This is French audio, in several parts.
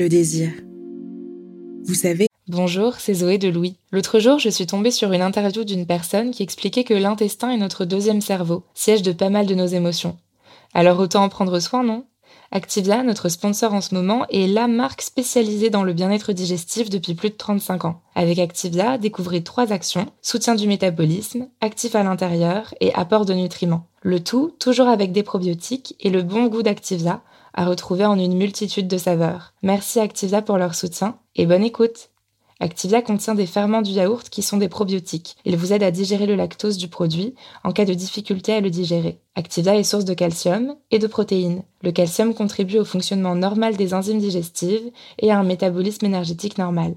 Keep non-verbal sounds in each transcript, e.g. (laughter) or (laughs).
le désir. Vous savez, Bonjour, c'est Zoé de Louis. L'autre jour, je suis tombée sur une interview d'une personne qui expliquait que l'intestin est notre deuxième cerveau, siège de pas mal de nos émotions. Alors autant en prendre soin, non? Activia, notre sponsor en ce moment, est la marque spécialisée dans le bien-être digestif depuis plus de 35 ans. Avec Activia, découvrez trois actions, soutien du métabolisme, actif à l'intérieur et apport de nutriments. Le tout, toujours avec des probiotiques et le bon goût d'Activia, à retrouver en une multitude de saveurs. Merci Activia pour leur soutien et bonne écoute Activia contient des ferments du yaourt qui sont des probiotiques. Ils vous aident à digérer le lactose du produit en cas de difficulté à le digérer. Activia est source de calcium et de protéines. Le calcium contribue au fonctionnement normal des enzymes digestives et à un métabolisme énergétique normal.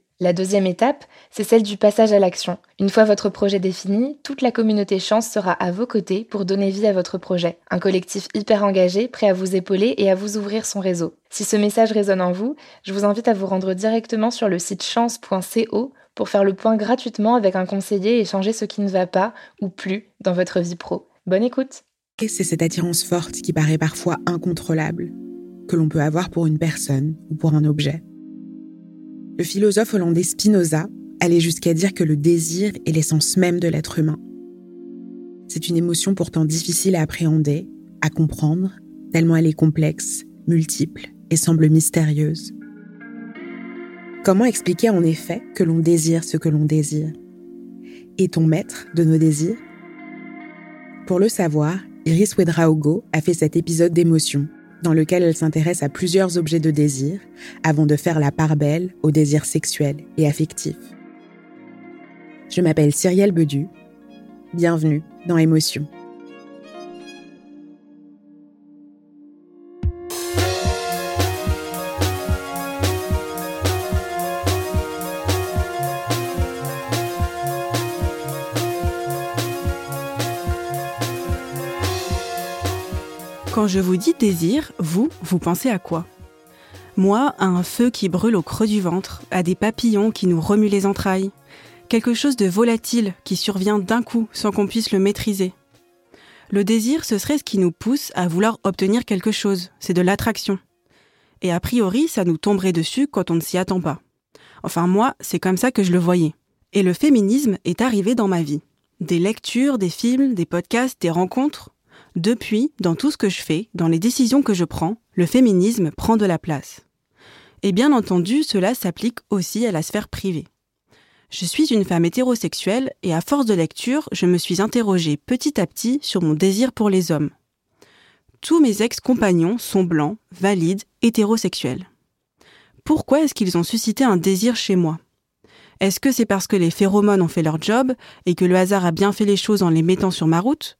La deuxième étape, c'est celle du passage à l'action. Une fois votre projet défini, toute la communauté Chance sera à vos côtés pour donner vie à votre projet. Un collectif hyper engagé, prêt à vous épauler et à vous ouvrir son réseau. Si ce message résonne en vous, je vous invite à vous rendre directement sur le site chance.co pour faire le point gratuitement avec un conseiller et changer ce qui ne va pas ou plus dans votre vie pro. Bonne écoute c'est cette attirance forte qui paraît parfois incontrôlable, que l'on peut avoir pour une personne ou pour un objet. Le philosophe hollandais Spinoza allait jusqu'à dire que le désir est l'essence même de l'être humain. C'est une émotion pourtant difficile à appréhender, à comprendre, tellement elle est complexe, multiple et semble mystérieuse. Comment expliquer en effet que l'on désire ce que l'on désire? Est-on maître de nos désirs? Pour le savoir, Iris Wedraogo a fait cet épisode d'émotion dans lequel elle s'intéresse à plusieurs objets de désir avant de faire la part belle aux désirs sexuels et affectifs. Je m'appelle Cyrielle Bedu. Bienvenue dans Émotion. Quand je vous dis désir, vous, vous pensez à quoi? Moi, à un feu qui brûle au creux du ventre, à des papillons qui nous remuent les entrailles, quelque chose de volatile qui survient d'un coup sans qu'on puisse le maîtriser. Le désir, ce serait ce qui nous pousse à vouloir obtenir quelque chose, c'est de l'attraction. Et a priori, ça nous tomberait dessus quand on ne s'y attend pas. Enfin moi, c'est comme ça que je le voyais. Et le féminisme est arrivé dans ma vie. Des lectures, des films, des podcasts, des rencontres, depuis, dans tout ce que je fais, dans les décisions que je prends, le féminisme prend de la place. Et bien entendu, cela s'applique aussi à la sphère privée. Je suis une femme hétérosexuelle et à force de lecture, je me suis interrogée petit à petit sur mon désir pour les hommes. Tous mes ex-compagnons sont blancs, valides, hétérosexuels. Pourquoi est-ce qu'ils ont suscité un désir chez moi? Est-ce que c'est parce que les phéromones ont fait leur job et que le hasard a bien fait les choses en les mettant sur ma route?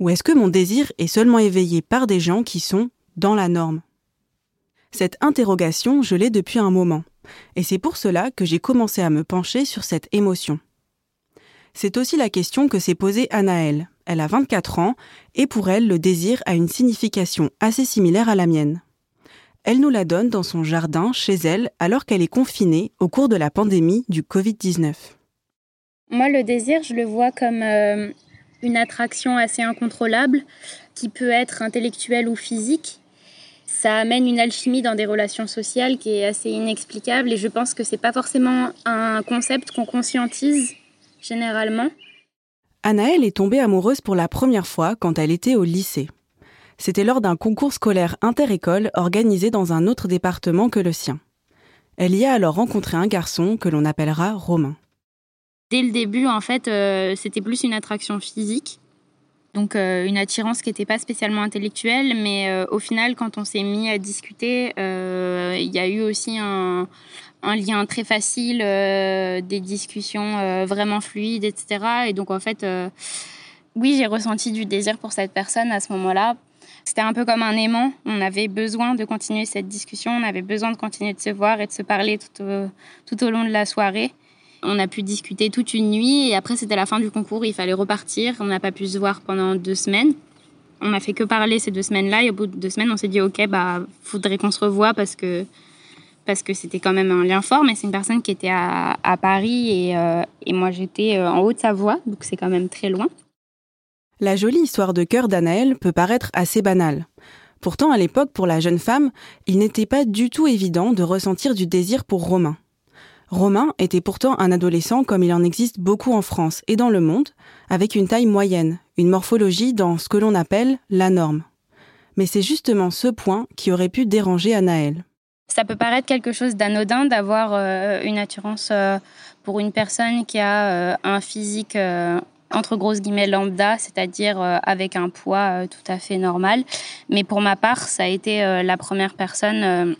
Ou est-ce que mon désir est seulement éveillé par des gens qui sont dans la norme? Cette interrogation, je l'ai depuis un moment, et c'est pour cela que j'ai commencé à me pencher sur cette émotion. C'est aussi la question que s'est posée Anaëlle. Elle a 24 ans, et pour elle, le désir a une signification assez similaire à la mienne. Elle nous la donne dans son jardin, chez elle, alors qu'elle est confinée au cours de la pandémie du Covid-19. Moi, le désir, je le vois comme euh, une attraction assez incontrôlable qui peut être intellectuelle ou physique. Ça amène une alchimie dans des relations sociales qui est assez inexplicable et je pense que c'est pas forcément un concept qu'on conscientise généralement. Anaëlle est tombée amoureuse pour la première fois quand elle était au lycée. C'était lors d'un concours scolaire inter-école organisé dans un autre département que le sien. Elle y a alors rencontré un garçon que l'on appellera Romain. Dès le début, en fait, euh, c'était plus une attraction physique. Donc une attirance qui n'était pas spécialement intellectuelle, mais au final, quand on s'est mis à discuter, il y a eu aussi un, lien très facile, des discussions vraiment fluides, etc. Et donc en fait, oui, j'ai ressenti du désir pour cette personne à ce moment-là. C'était un peu comme un aimant. On avait besoin de continuer cette discussion, on avait besoin de continuer de se voir et de se parler tout au long de la soirée. On a pu discuter toute une nuit et après c'était la fin du concours, il fallait repartir. On n'a pas pu se voir pendant deux semaines. On n'a fait que parler ces deux semaines-là et au bout de deux semaines, on s'est dit ok, bah faudrait qu'on se revoie parce que parce que c'était quand même un lien fort. Mais c'est une personne qui était à, à Paris et, euh, et moi j'étais euh, en Haute-Savoie, donc c'est quand même très loin. La jolie histoire de cœur d'Anaël peut paraître assez banale. Pourtant, à l'époque, pour la jeune femme, il n'était pas du tout évident de ressentir du désir pour Romain. Romain était pourtant un adolescent comme il en existe beaucoup en France et dans le monde, avec une taille moyenne, une morphologie dans ce que l'on appelle la norme. Mais c'est justement ce point qui aurait pu déranger Anaël. Ça peut paraître quelque chose d'anodin d'avoir euh, une attirance euh, pour une personne qui a euh, un physique entre grosses guillemets lambda, c'est-à-dire avec un poids tout à fait normal. Mais pour ma part, ça a été la première personne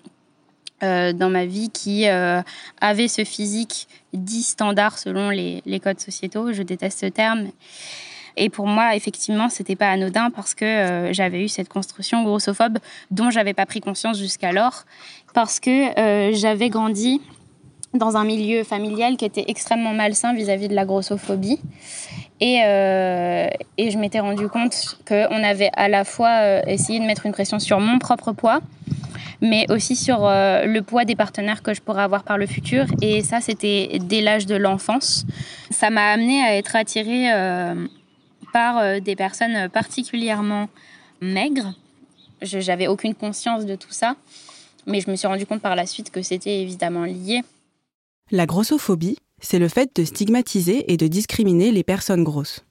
dans ma vie qui avait ce physique dit standard selon les, codes sociétaux. Je déteste ce terme. Et pour moi, effectivement, c'était pas anodin parce que j'avais eu cette construction grossophobe dont j'avais pas pris conscience jusqu'alors parce que j'avais grandi dans un milieu familial qui était extrêmement malsain vis-à-vis de la grossophobie. Et, euh, et je m'étais rendu compte qu'on avait à la fois euh, essayé de mettre une pression sur mon propre poids, mais aussi sur euh, le poids des partenaires que je pourrais avoir par le futur. Et ça, c'était dès l'âge de l'enfance. Ça m'a amené à être attirée par des personnes particulièrement maigres. Je n'avais aucune conscience de tout ça, mais je me suis rendu compte par la suite que c'était évidemment lié. La grossophobie, c'est le fait de stigmatiser et de discriminer les personnes grosses.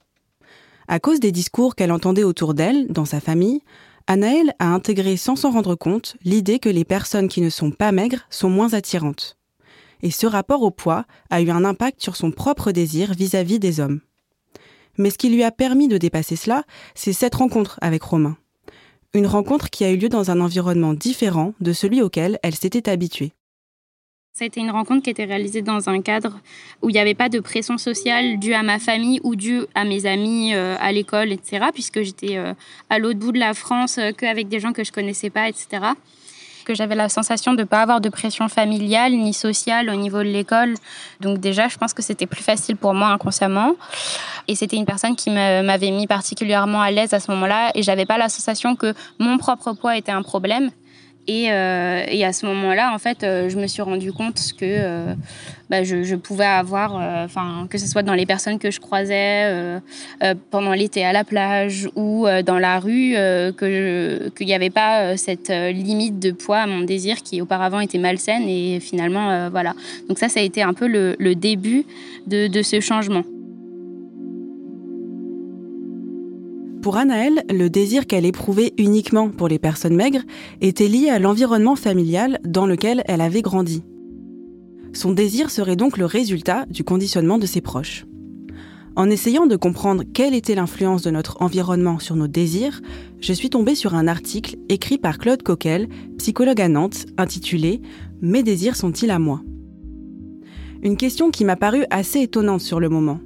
À cause des discours qu'elle entendait autour d'elle, dans sa famille, Anaël a intégré sans s'en rendre compte l'idée que les personnes qui ne sont pas maigres sont moins attirantes. Et ce rapport au poids a eu un impact sur son propre désir vis-à-vis des hommes. Mais ce qui lui a permis de dépasser cela, c'est cette rencontre avec Romain. Une rencontre qui a eu lieu dans un environnement différent de celui auquel elle s'était habituée. Ça a été une rencontre qui était réalisée dans un cadre où il n'y avait pas de pression sociale due à ma famille ou due à mes amis euh, à l'école, etc. Puisque j'étais euh, à l'autre bout de la France, euh, qu'avec des gens que je connaissais pas, etc. Que j'avais la sensation de ne pas avoir de pression familiale ni sociale au niveau de l'école. Donc déjà, je pense que c'était plus facile pour moi inconsciemment. Et c'était une personne qui m'avait mis particulièrement à l'aise à ce moment-là. Et j'avais pas la sensation que mon propre poids était un problème. Euh, et, à ce moment-là, en fait, euh, je me suis rendu compte que euh, bah, je, pouvais avoir, enfin, que ce soit dans les personnes que je croisais pendant l'été à la plage ou dans la rue, que qu'il n'y avait pas cette limite de poids à mon désir qui auparavant était malsaine. Et finalement, voilà. Donc ça, ça a été un peu le, début de ce changement. Pour Anaël, le désir qu'elle éprouvait uniquement pour les personnes maigres était lié à l'environnement familial dans lequel elle avait grandi. Son désir serait donc le résultat du conditionnement de ses proches. En essayant de comprendre quelle était l'influence de notre environnement sur nos désirs, je suis tombée sur un article écrit par Claude Coquel, psychologue à Nantes, intitulé Mes désirs sont-ils à moi? Une question qui m'a paru assez étonnante sur le moment.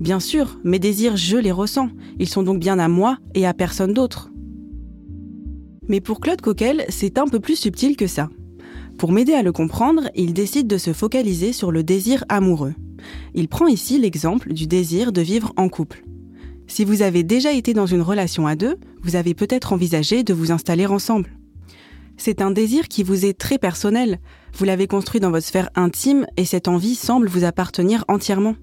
Bien sûr, mes désirs, je les ressens. Ils sont donc bien à moi et à personne d'autre. Mais pour Claude Coquel, c'est un peu plus subtil que ça. Pour m'aider à le comprendre, il décide de se focaliser sur le désir amoureux. Il prend ici l'exemple du désir de vivre en couple. Si vous avez déjà été dans une relation à deux, vous avez peut-être envisagé de vous installer ensemble. C'est un désir qui vous est très personnel. Vous l'avez construit dans votre sphère intime et cette envie semble vous appartenir entièrement.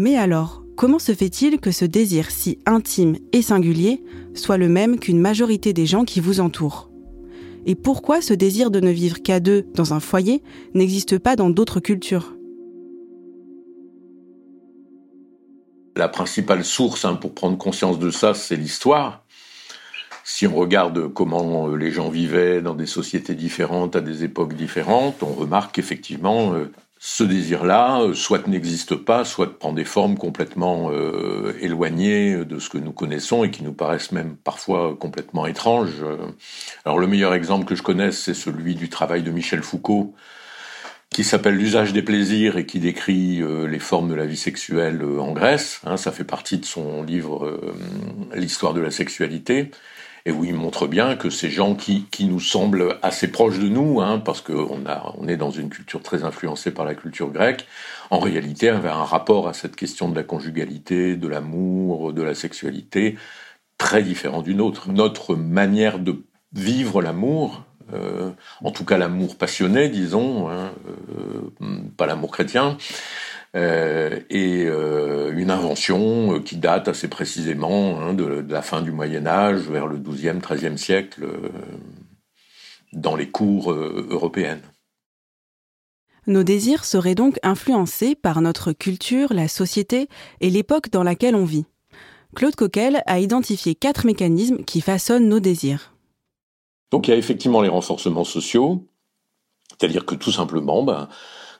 Mais alors, comment se fait-il que ce désir si intime et singulier soit le même qu'une majorité des gens qui vous entourent? Et pourquoi ce désir de ne vivre qu'à deux dans un foyer n'existe pas dans d'autres cultures? La principale source hein, pour prendre conscience de ça, c'est l'histoire. Si on regarde comment euh, les gens vivaient dans des sociétés différentes à des époques différentes, on remarque qu'effectivement, euh, ce désir-là, euh, soit n'existe pas, soit prend des formes complètement euh, éloignées de ce que nous connaissons et qui nous paraissent même parfois complètement étranges. Alors le meilleur exemple que je connaisse, c'est celui du travail de Michel Foucault, qui s'appelle L'usage des plaisirs et qui décrit euh, les formes de la vie sexuelle en Grèce. Hein, ça fait partie de son livre L'histoire de la sexualité et où il montre bien que ces gens qui, qui nous semblent assez proches de nous, hein, parce qu'on on est dans une culture très influencée par la culture grecque, en réalité avaient un rapport à cette question de la conjugalité, de l'amour, de la sexualité, très différent d'une autre. Notre manière de vivre l'amour, euh, en tout cas l'amour passionné, disons, hein, euh, pas l'amour chrétien, euh, et euh, une invention euh, qui date assez précisément hein, de, la fin du Moyen Âge, vers le XIIe, XIIIe siècle, dans les cours européennes. Nos désirs seraient donc influencés par notre culture, la société et l'époque dans laquelle on vit. Claude Coquel a identifié quatre mécanismes qui façonnent nos désirs. Donc il y a effectivement les renforcements sociaux, c'est-à-dire que tout simplement, ben,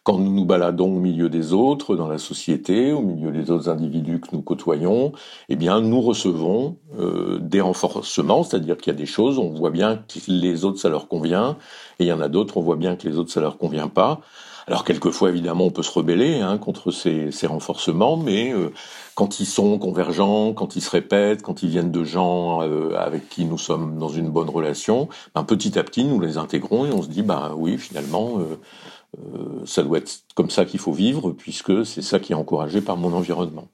quand nous nous baladons au milieu des autres, dans la société, au milieu des autres individus que nous côtoyons, eh bien, nous recevons euh, des renforcements, c'est-à-dire qu'il y a des choses, on voit bien que les autres, ça leur convient, et il y en a d'autres, on voit bien que les autres, ça leur convient pas. Alors quelquefois, évidemment, on peut se rebeller hein, contre ces, ces, renforcements, mais euh, quand ils sont convergents, quand ils se répètent, quand ils viennent de gens euh, avec qui nous sommes dans une bonne relation, ben, petit à petit, nous les intégrons et on se dit, bah oui, finalement, euh, ça doit être comme ça qu'il faut vivre, puisque c'est ça qui est encouragé par mon environnement.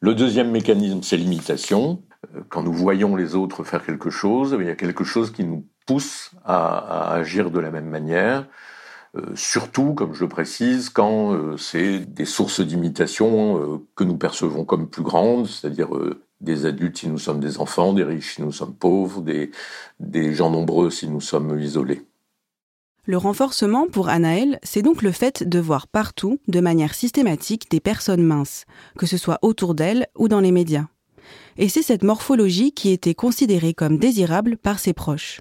Le deuxième mécanisme, c'est l'imitation. Euh, quand nous voyons les autres faire quelque chose, il y a quelque chose qui nous pousse à, agir de la même manière. Euh, surtout, comme je le précise, quand c'est des sources d'imitation que nous percevons comme plus grandes, c'est-à-dire des adultes si nous sommes des enfants, des riches si nous sommes pauvres, des gens nombreux si nous sommes isolés. Le renforcement pour Anaël, c'est donc le fait de voir partout, de manière systématique, des personnes minces, que ce soit autour d'elle ou dans les médias. Et c'est cette morphologie qui était considérée comme désirable par ses proches.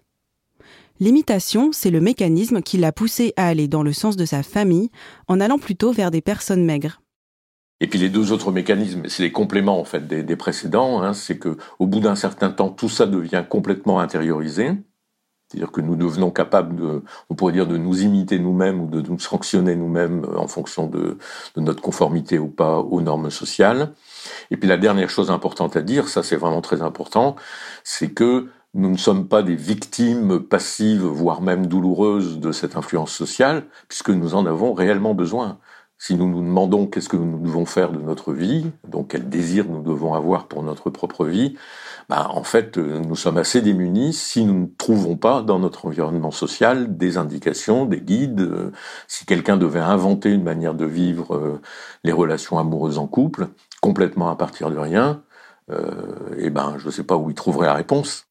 L'imitation, c'est le mécanisme qui l'a poussé à aller dans le sens de sa famille, en allant plutôt vers des personnes maigres. Et puis les deux autres mécanismes, c'est les compléments en fait des, précédents. Hein, c'est que au bout d'un certain temps, tout ça devient complètement intériorisé. C'est-à-dire que nous devenons capables de, on pourrait dire, de nous imiter nous-mêmes ou de nous sanctionner nous-mêmes en fonction de, notre conformité ou pas aux normes sociales. Et puis la dernière chose importante à dire, ça c'est vraiment très important, c'est que nous ne sommes pas des victimes passives, voire même douloureuses de cette influence sociale, puisque nous en avons réellement besoin. Si nous nous demandons qu'est-ce que nous devons faire de notre vie, donc quel désir nous devons avoir pour notre propre vie, bah, en fait, euh, nous sommes assez démunis si nous ne trouvons pas dans notre environnement social des indications, des guides. Euh, si quelqu'un devait inventer une manière de vivre euh, les relations amoureuses en couple, complètement à partir de rien, eh ben, je ne sais pas où il trouverait la réponse.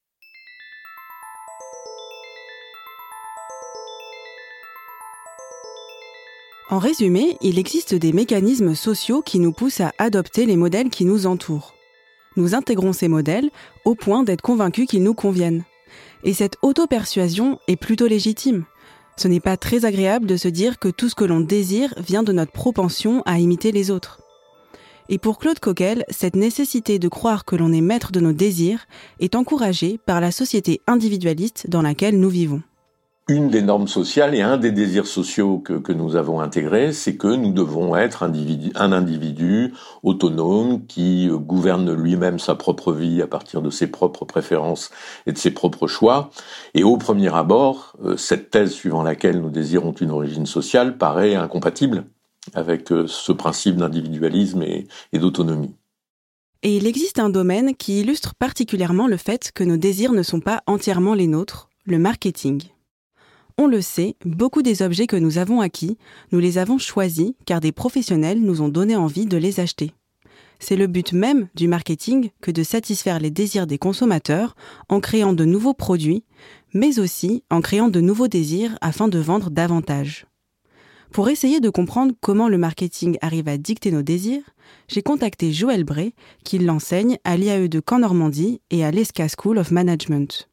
En résumé, il existe des mécanismes sociaux qui nous poussent à adopter les modèles qui nous entourent nous intégrons ces modèles au point d'être convaincus qu'ils nous conviennent. Et cette auto-persuasion est plutôt légitime. Ce n'est pas très agréable de se dire que tout ce que l'on désire vient de notre propension à imiter les autres. Et pour Claude Coquel, cette nécessité de croire que l'on est maître de nos désirs est encouragée par la société individualiste dans laquelle nous vivons une des normes sociales et un des désirs sociaux que, nous avons intégrés, c'est que nous devons être un individu autonome qui euh, gouverne lui-même sa propre vie à partir de ses propres préférences et de ses propres choix. Et au premier abord, euh, cette thèse suivant laquelle nos désirs ont une origine sociale paraît incompatible avec euh, ce principe d'individualisme et d'autonomie. Et il existe un domaine qui illustre particulièrement le fait que nos désirs ne sont pas entièrement les nôtres, le marketing. On le sait, beaucoup des objets que nous avons acquis, nous les avons choisis car des professionnels nous ont donné envie de les acheter. C'est le but même du marketing que de satisfaire les désirs des consommateurs en créant de nouveaux produits, mais aussi en créant de nouveaux désirs afin de vendre davantage. Pour essayer de comprendre comment le marketing arrive à dicter nos désirs, j'ai contacté Joël Bray, qui l'enseigne à l'IAE de Caen Normandie et à l'ESCA School of Management.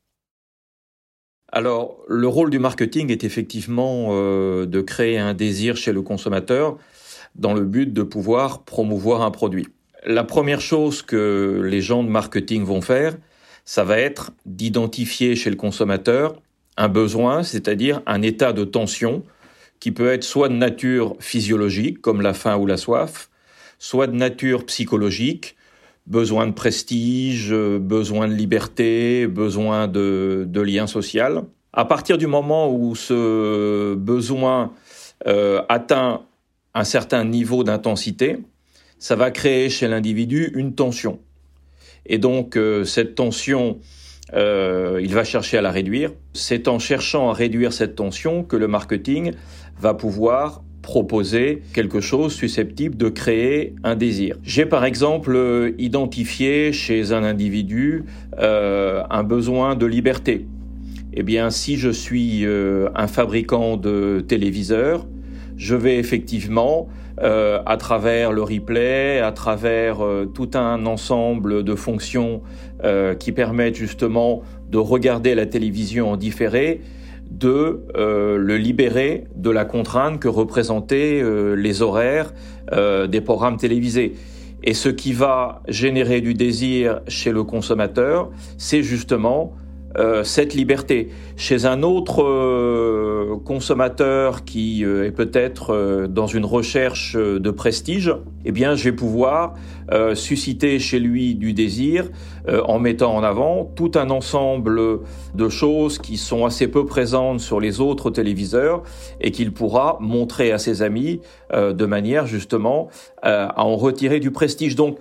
Alors, le rôle du marketing est effectivement euh, de créer un désir chez le consommateur dans le but de pouvoir promouvoir un produit. La première chose que les gens de marketing vont faire, ça va être d'identifier chez le consommateur un besoin, c'est-à-dire un état de tension qui peut être soit de nature physiologique, comme la faim ou la soif, soit de nature psychologique, besoin de prestige, besoin de liberté, besoin de, de lien social. À partir du moment où ce besoin euh, atteint un certain niveau d'intensité, ça va créer chez l'individu une tension. Et donc euh, cette tension, euh, il va chercher à la réduire. C'est en cherchant à réduire cette tension que le marketing va pouvoir proposer quelque chose susceptible de créer un désir. J'ai par exemple euh, identifié chez un individu euh, un besoin de liberté. Eh bien, si je suis euh, un fabricant de téléviseurs, je vais effectivement, à travers le replay, à travers tout un ensemble de fonctions qui permettent justement de regarder la télévision en différé, de le libérer de la contrainte que représentaient les horaires des programmes télévisés. Et ce qui va générer du désir chez le consommateur, c'est justement euh, cette liberté. Chez un autre euh, consommateur qui euh, est peut-être dans une recherche de prestige, eh bien, je vais pouvoir susciter chez lui du désir en mettant en avant tout un ensemble de choses qui sont assez peu présentes sur les autres téléviseurs et qu'il pourra montrer à ses amis de manière justement à en retirer du prestige. Donc,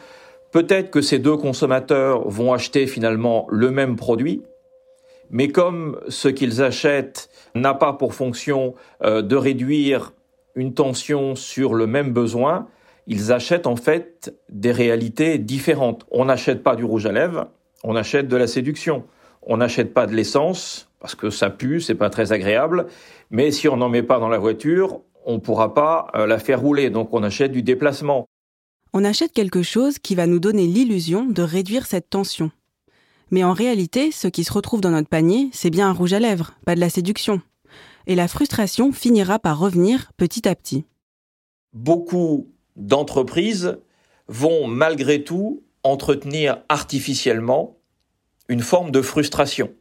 peut-être que ces deux consommateurs vont acheter finalement le même produit, mais comme ce qu'ils achètent n'a pas pour fonction euh, de réduire une tension sur le même besoin, ils achètent en fait des réalités différentes. On n'achète pas du rouge à lèvres, on achète de la séduction. On n'achète pas de l'essence parce que ça pue, c'est pas très agréable. Mais si on n'en met pas dans la voiture, on pourra pas euh, la faire rouler. Donc on achète du déplacement. On achète quelque chose qui va nous donner l'illusion de réduire cette tension. Mais en réalité, ce qui se retrouve dans notre panier, c'est bien un rouge à lèvres, pas de la séduction. Et la frustration finira par revenir petit à petit. Beaucoup d'entreprises vont malgré tout entretenir artificiellement une forme de frustration.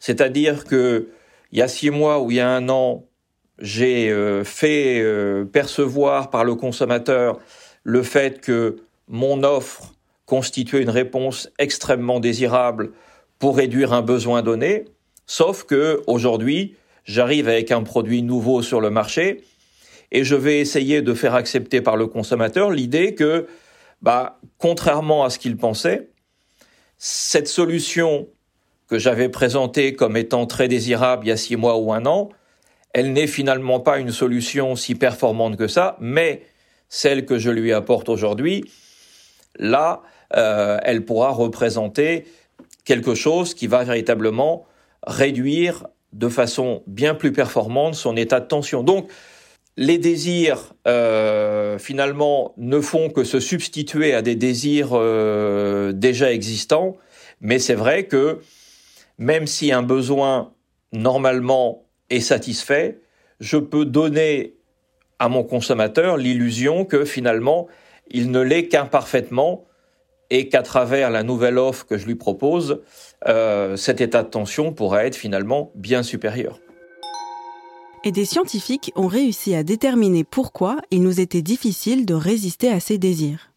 C'est-à-dire que il y a six mois ou il y a un an, j'ai euh, fait euh, percevoir par le consommateur le fait que mon offre constituer une réponse extrêmement désirable pour réduire un besoin donné, sauf que aujourd'hui, j'arrive avec un produit nouveau sur le marché et je vais essayer de faire accepter par le consommateur l'idée que, bah, contrairement à ce qu'il pensait, cette solution que j'avais présentée comme étant très désirable il y a six mois ou un an, elle n'est finalement pas une solution si performante que ça, mais celle que je lui apporte aujourd'hui, là, euh, elle pourra représenter quelque chose qui va véritablement réduire de façon bien plus performante son état de tension. Donc, les désirs, euh, finalement, ne font que se substituer à des désirs euh, déjà existants, mais c'est vrai que même si un besoin, normalement, est satisfait, je peux donner à mon consommateur l'illusion que finalement, il ne l'est qu'imparfaitement et qu'à travers la nouvelle offre que je lui propose, euh, cet état de tension pourrait être finalement bien supérieur. Et des scientifiques ont réussi à déterminer pourquoi il nous était difficile de résister à ces désirs.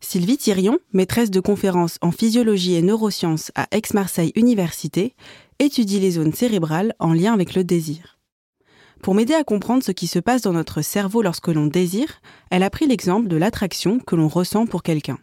Sylvie Thirion, maîtresse de conférences en physiologie et neurosciences à Aix-Marseille Université, étudie les zones cérébrales en lien avec le désir. Pour m'aider à comprendre ce qui se passe dans notre cerveau lorsque l'on désire, elle a pris l'exemple de l'attraction que l'on ressent pour quelqu'un.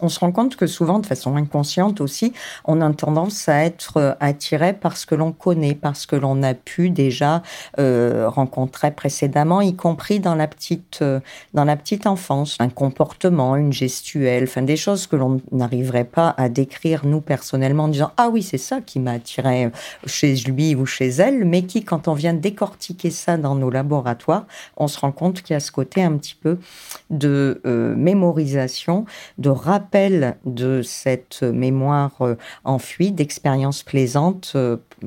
On se rend compte que souvent, de façon inconsciente aussi, on a tendance à être euh, attiré par ce que l'on connaît, parce que l'on a pu déjà euh, rencontrer précédemment, y compris dans la petite euh, dans la petite enfance, un comportement, une gestuelle, enfin des choses que l'on n'arriverait pas à décrire nous personnellement, en disant ah oui c'est ça qui m'a attiré chez lui ou chez elle, mais qui quand on vient décortiquer ça dans nos laboratoires, on se rend compte qu'il y a ce côté un petit peu de mémorisation, de rappel rappel de cette mémoire enfuie, d'expériences plaisantes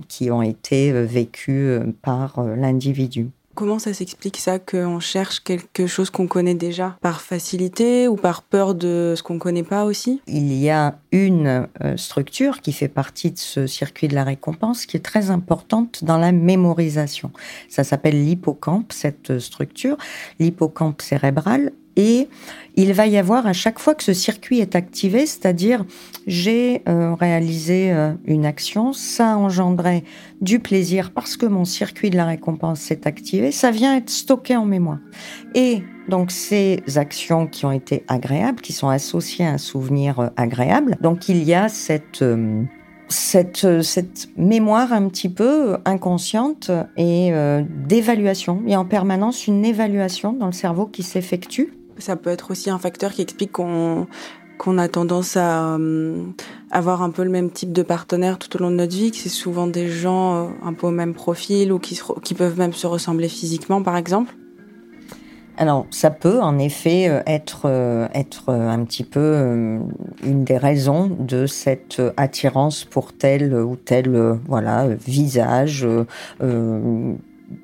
qui ont été vécues par l'individu. Comment ça s'explique ça qu'on cherche quelque chose qu'on connaît déjà Par facilité ou par peur de ce qu'on ne connaît pas aussi? Il y a une euh, structure qui fait partie de ce circuit de la récompense qui est très importante dans la mémorisation. Ça s'appelle l'hippocampe, cette structure. L'hippocampe cérébral et il va y avoir à chaque fois que ce circuit est activé, c'est-à-dire j'ai euh, réalisé euh, une action, ça a engendré du plaisir parce que mon circuit de la récompense s'est activé, ça vient être stocké en mémoire. Et donc ces actions qui ont été agréables, qui sont associées à un souvenir euh, agréable, donc il y a cette cette, cette mémoire un petit peu inconsciente et d'évaluation. Il y a en permanence une évaluation dans le cerveau qui s'effectue ça peut être aussi un facteur qui explique qu'on qu'on a tendance à euh, avoir un peu le même type de partenaire tout au long de notre vie, que c'est souvent des gens euh, un peu au même profil ou qui, qui peuvent même se ressembler physiquement, par exemple alors, ça peut en effet euh, être, être un petit peu une des raisons de cette attirance pour tel ou tel voilà visage,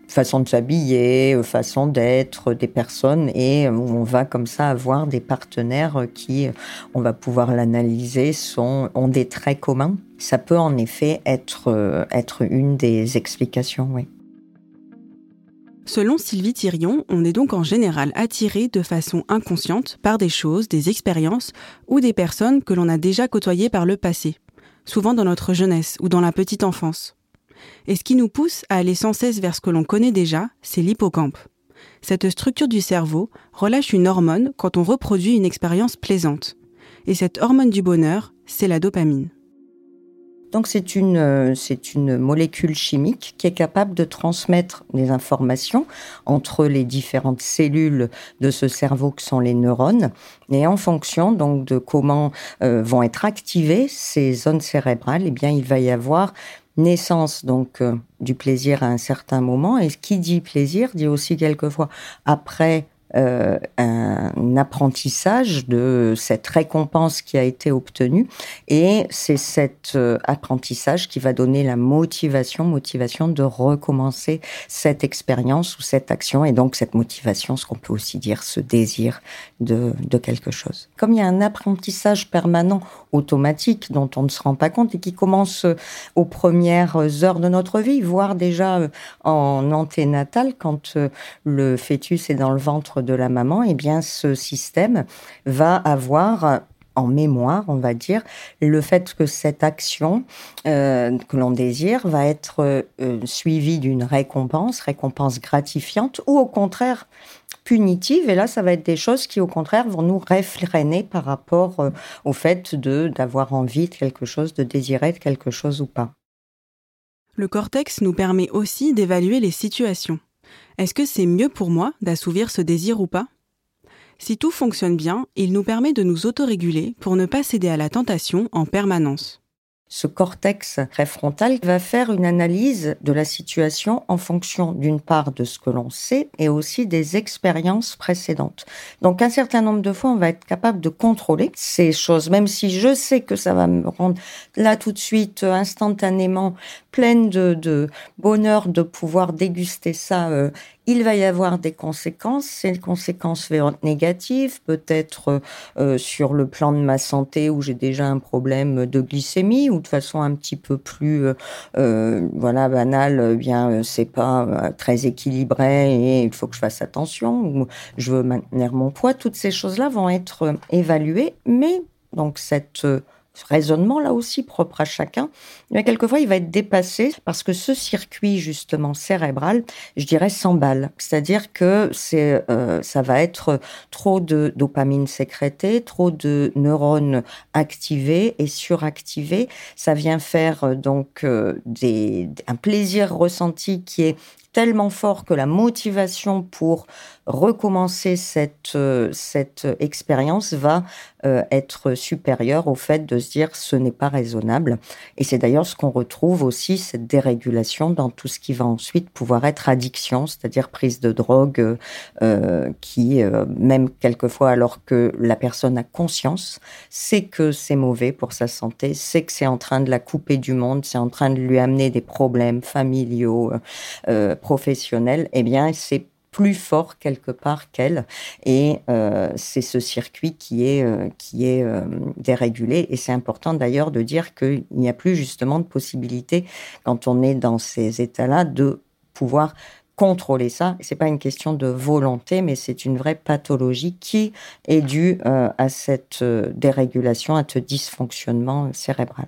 façon de s'habiller, façon d'être des personnes et on va comme ça avoir des partenaires qui, on va pouvoir l'analyser, sont, ont des traits communs. Ça peut en effet être, être une des explications, oui. Selon Sylvie Thirion, on est donc en général attiré de façon inconsciente par des choses, des expériences ou des personnes que l'on a déjà côtoyées par le passé, souvent dans notre jeunesse ou dans la petite enfance. Et ce qui nous pousse à aller sans cesse vers ce que l'on connaît déjà, c'est l'hippocampe. Cette structure du cerveau relâche une hormone quand on reproduit une expérience plaisante. Et cette hormone du bonheur, c'est la dopamine. Donc c'est une, euh, une molécule chimique qui est capable de transmettre des informations entre les différentes cellules de ce cerveau que sont les neurones. Et en fonction donc de comment euh, vont être activées ces zones cérébrales, eh bien il va y avoir naissance donc euh, du plaisir à un certain moment et qui dit plaisir dit aussi quelquefois après euh, un apprentissage de cette récompense qui a été obtenue et c'est cet euh, apprentissage qui va donner la motivation, motivation de recommencer cette expérience ou cette action et donc cette motivation, ce qu'on peut aussi dire ce désir de, de quelque chose. Comme il y a un apprentissage permanent automatique dont on ne se rend pas compte et qui commence euh, aux premières heures de notre vie, voire déjà en anténatal quand le fœtus est dans le ventre de la maman, eh bien, ce système va avoir en mémoire, on va dire, le fait que cette action euh, que l'on désire va être euh, suivie d'une récompense, récompense gratifiante, ou au contraire punitive. Et là, ça va être des choses qui, au contraire, vont nous réfréner par rapport euh, au fait d'avoir envie de quelque chose, de désirer quelque chose ou pas. Le cortex nous permet aussi d'évaluer les situations. Est-ce que c'est mieux pour moi d'assouvir ce désir ou pas? Si tout fonctionne bien, il nous permet de nous autoréguler pour ne pas céder à la tentation en permanence. Ce cortex préfrontal va faire une analyse de la situation en fonction d'une part de ce que l'on sait et aussi des expériences précédentes. Donc un certain nombre de fois, on va être capable de contrôler ces choses, même si je sais que ça va me rendre là tout de suite, instantanément, pleine de, bonheur de pouvoir déguster ça euh, il va y avoir des conséquences. Ces conséquences négatives, peut-être euh, sur le plan de ma santé où j'ai déjà un problème de glycémie ou de façon un petit peu plus, euh, euh voilà, banale. Eh bien, c'est pas très équilibré et il faut que je fasse attention. Ou je veux maintenir mon poids. Toutes ces choses-là vont être évaluées, mais donc cette raisonnement là aussi propre à chacun, mais quelquefois il va être dépassé parce que ce circuit justement cérébral, je dirais s'emballe. C'est-à-dire que c'est euh, ça va être trop de dopamine sécrétée, trop de neurones activés et suractivés. Ça vient faire euh, donc euh, des, un plaisir ressenti qui est tellement fort que la motivation pour recommencer cette, euh, cette expérience va euh, être supérieur au fait de se dire ce n'est pas raisonnable. Et c'est d'ailleurs ce qu'on retrouve aussi, cette dérégulation dans tout ce qui va ensuite pouvoir être addiction, c'est-à-dire prise de drogue, euh, qui, même quelquefois alors que la personne a conscience, sait que c'est mauvais pour sa santé, sait que c'est en train de la couper du monde, c'est en train de lui amener des problèmes familiaux, professionnels, eh bien, c'est plus fort quelque part qu'elle. Et euh, c'est ce circuit qui est, euh, qui est euh, dérégulé. Et c'est important d'ailleurs de dire qu'il n'y a plus justement de possibilité, quand on est dans ces états-là, de pouvoir contrôler ça. C'est pas une question de volonté, mais c'est une vraie pathologie qui est due à cette dérégulation, à ce dysfonctionnement cérébral.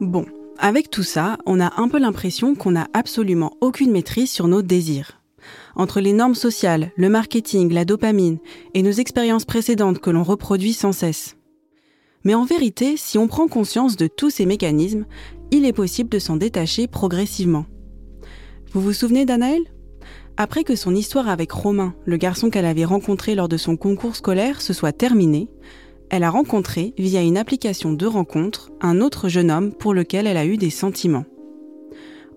Bon, avec tout ça, on a un peu l'impression qu'on n'a absolument aucune maîtrise sur nos désirs. Entre les normes sociales, le marketing, la dopamine et nos expériences précédentes que l'on reproduit sans cesse. Mais en vérité, si on prend conscience de tous ces mécanismes, il est possible de s'en détacher progressivement. Vous vous souvenez d'Anaël? Après que son histoire avec Romain, le garçon qu'elle avait rencontré lors de son concours scolaire, se soit terminée, elle a rencontré, via une application de rencontre, un autre jeune homme pour lequel elle a eu des sentiments.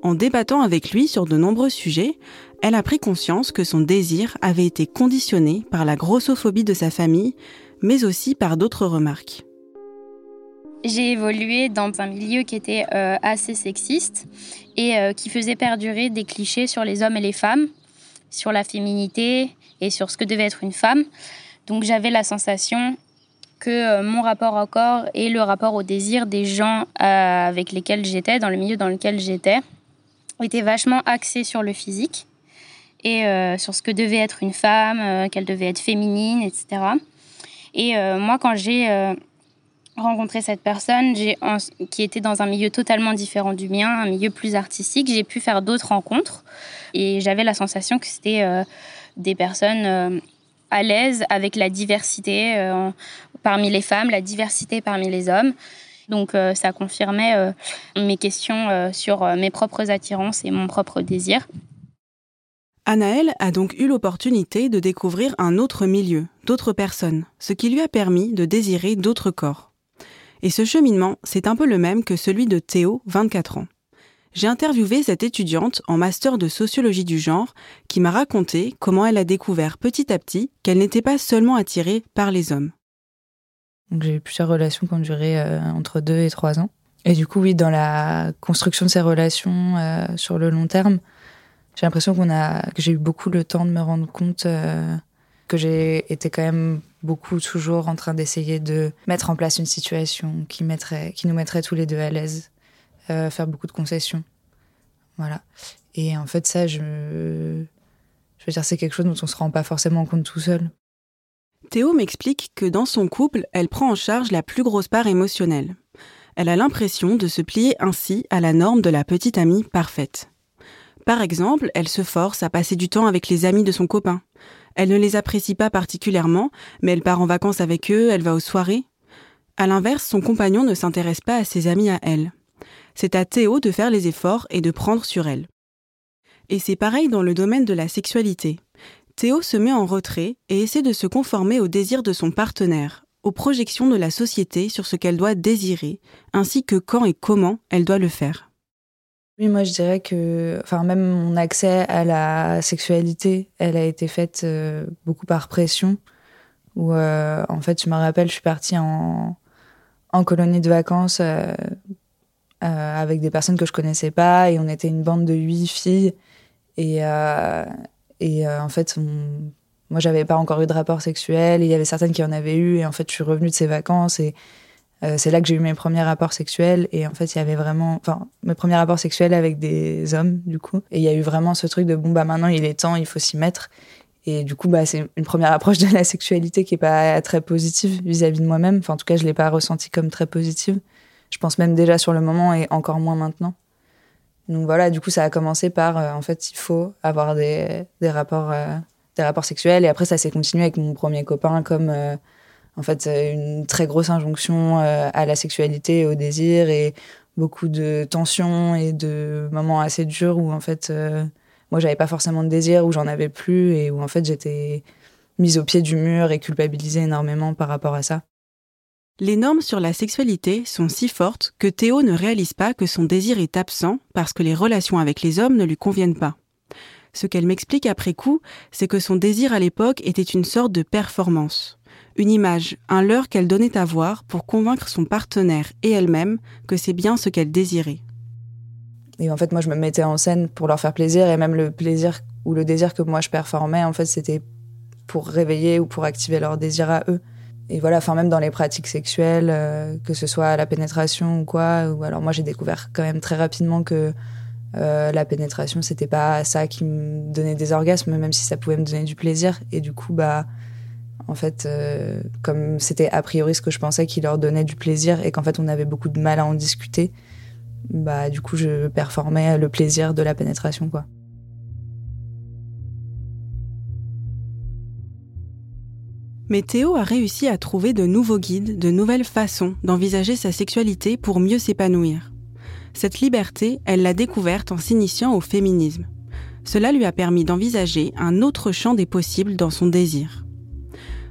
En débattant avec lui sur de nombreux sujets, elle a pris conscience que son désir avait été conditionné par la grossophobie de sa famille, mais aussi par d'autres remarques. J'ai évolué dans un milieu qui était euh, assez sexiste et euh, qui faisait perdurer des clichés sur les hommes et les femmes, sur la féminité et sur ce que devait être une femme. Donc j'avais la sensation que euh, mon rapport au corps et le rapport au désir des gens euh, avec lesquels j'étais, dans le milieu dans lequel j'étais, était vachement axé sur le physique et euh, sur ce que devait être une femme, qu'elle devait être féminine, etc. Et moi, quand j'ai rencontré cette personne qui était dans un milieu totalement différent du mien, un milieu plus artistique, j'ai pu faire d'autres rencontres et j'avais la sensation que c'était des personnes à l'aise avec la diversité euh, parmi les femmes, la diversité parmi les hommes. Donc euh, ça confirmait euh, mes questions sur mes propres attirances et mon propre désir. Anaëlle a donc eu l'opportunité de découvrir un autre milieu, d'autres personnes, ce qui lui a permis de désirer d'autres corps. Et ce cheminement, c'est un peu le même que celui de Théo, 24 ans j'ai interviewé cette étudiante en master de sociologie du genre qui m'a raconté comment elle a découvert petit à petit qu'elle n'était pas seulement attirée par les hommes. J'ai eu plusieurs relations qui ont duré euh, entre deux et trois ans. Et du coup, oui, dans la construction de ces relations euh, sur le long terme, j'ai l'impression qu'on a, que j'ai eu beaucoup le temps de me rendre compte euh, que j'ai été quand même beaucoup toujours en train d'essayer de mettre en place une situation qui, mettrait, qui nous mettrait tous les deux à l'aise euh, faire beaucoup de concessions. Voilà. Et en fait, ça, je, je veux dire, c'est quelque chose dont on se rend pas forcément compte tout seul. Théo m'explique que dans son couple, elle prend en charge la plus grosse part émotionnelle. Elle a l'impression de se plier ainsi à la norme de la petite amie parfaite. Par exemple, elle se force à passer du temps avec les amis de son copain. Elle ne les apprécie pas particulièrement, mais elle part en vacances avec eux, elle va aux soirées. À l'inverse, son compagnon ne s'intéresse pas à ses amis à elle. C'est à Théo de faire les efforts et de prendre sur elle. Et c'est pareil dans le domaine de la sexualité. Théo se met en retrait et essaie de se conformer aux désirs de son partenaire, aux projections de la société sur ce qu'elle doit désirer, ainsi que quand et comment elle doit le faire. Oui, moi je dirais que, enfin même mon accès à la sexualité, elle a été faite euh, beaucoup par pression. Où euh, en fait, je me rappelle, je suis partie en, en colonie de vacances euh, euh, avec des personnes que je connaissais pas et on était une bande de huit filles et euh, et euh, en fait on, moi, j'avais pas encore eu de rapport sexuel. Et il y avait certaines qui en avaient eu. Et en fait, je suis revenue de ces vacances et euh, c'est là que j'ai eu mes premiers rapports sexuels. Et en fait, il y avait vraiment, enfin, mes premiers rapports sexuels avec des hommes, du coup. Et il y a eu vraiment ce truc de bon, bah maintenant, il est temps, il faut s'y mettre. Et du coup, bah, c'est une première approche de la sexualité qui est pas très positive vis-à-vis de moi-même. Enfin, en tout cas, je l'ai pas ressenti comme très positive. Je pense même déjà sur le moment et encore moins maintenant. Donc voilà, du coup, ça a commencé par, euh, en fait, il faut avoir des, des rapports, euh, des rapports sexuels. Et après, ça s'est continué avec mon premier copain comme, euh, en fait, une très grosse injonction à la sexualité et au désir et beaucoup de tensions et de moments assez durs où, en fait, moi, j'avais pas forcément de désir, où j'en avais plus et où, en fait, j'étais mise au pied du mur et culpabilisée énormément par rapport à ça. Les normes sur la sexualité sont si fortes que Théo ne réalise pas que son désir est absent parce que les relations avec les hommes ne lui conviennent pas. Ce qu'elle m'explique après coup, c'est que son désir à l'époque était une sorte de performance, une image, un leurre qu'elle donnait à voir pour convaincre son partenaire et elle-même que c'est bien ce qu'elle désirait. Et en fait, moi, je me mettais en scène pour leur faire plaisir et même le plaisir ou le désir que moi je performais, en fait, c'était pour réveiller ou pour activer leur désir à eux et voilà, enfin même dans les pratiques sexuelles, euh, que ce soit la pénétration ou quoi. Ou alors moi j'ai découvert quand même très rapidement que euh, la pénétration c'était pas ça qui me donnait des orgasmes, même si ça pouvait me donner du plaisir. Et du coup bah en fait euh, comme c'était a priori ce que je pensais qui leur donnait du plaisir et qu'en fait on avait beaucoup de mal à en discuter, bah du coup je performais le plaisir de la pénétration quoi. Mais Théo a réussi à trouver de nouveaux guides, de nouvelles façons d'envisager sa sexualité pour mieux s'épanouir. Cette liberté, elle l'a découverte en s'initiant au féminisme. Cela lui a permis d'envisager un autre champ des possibles dans son désir.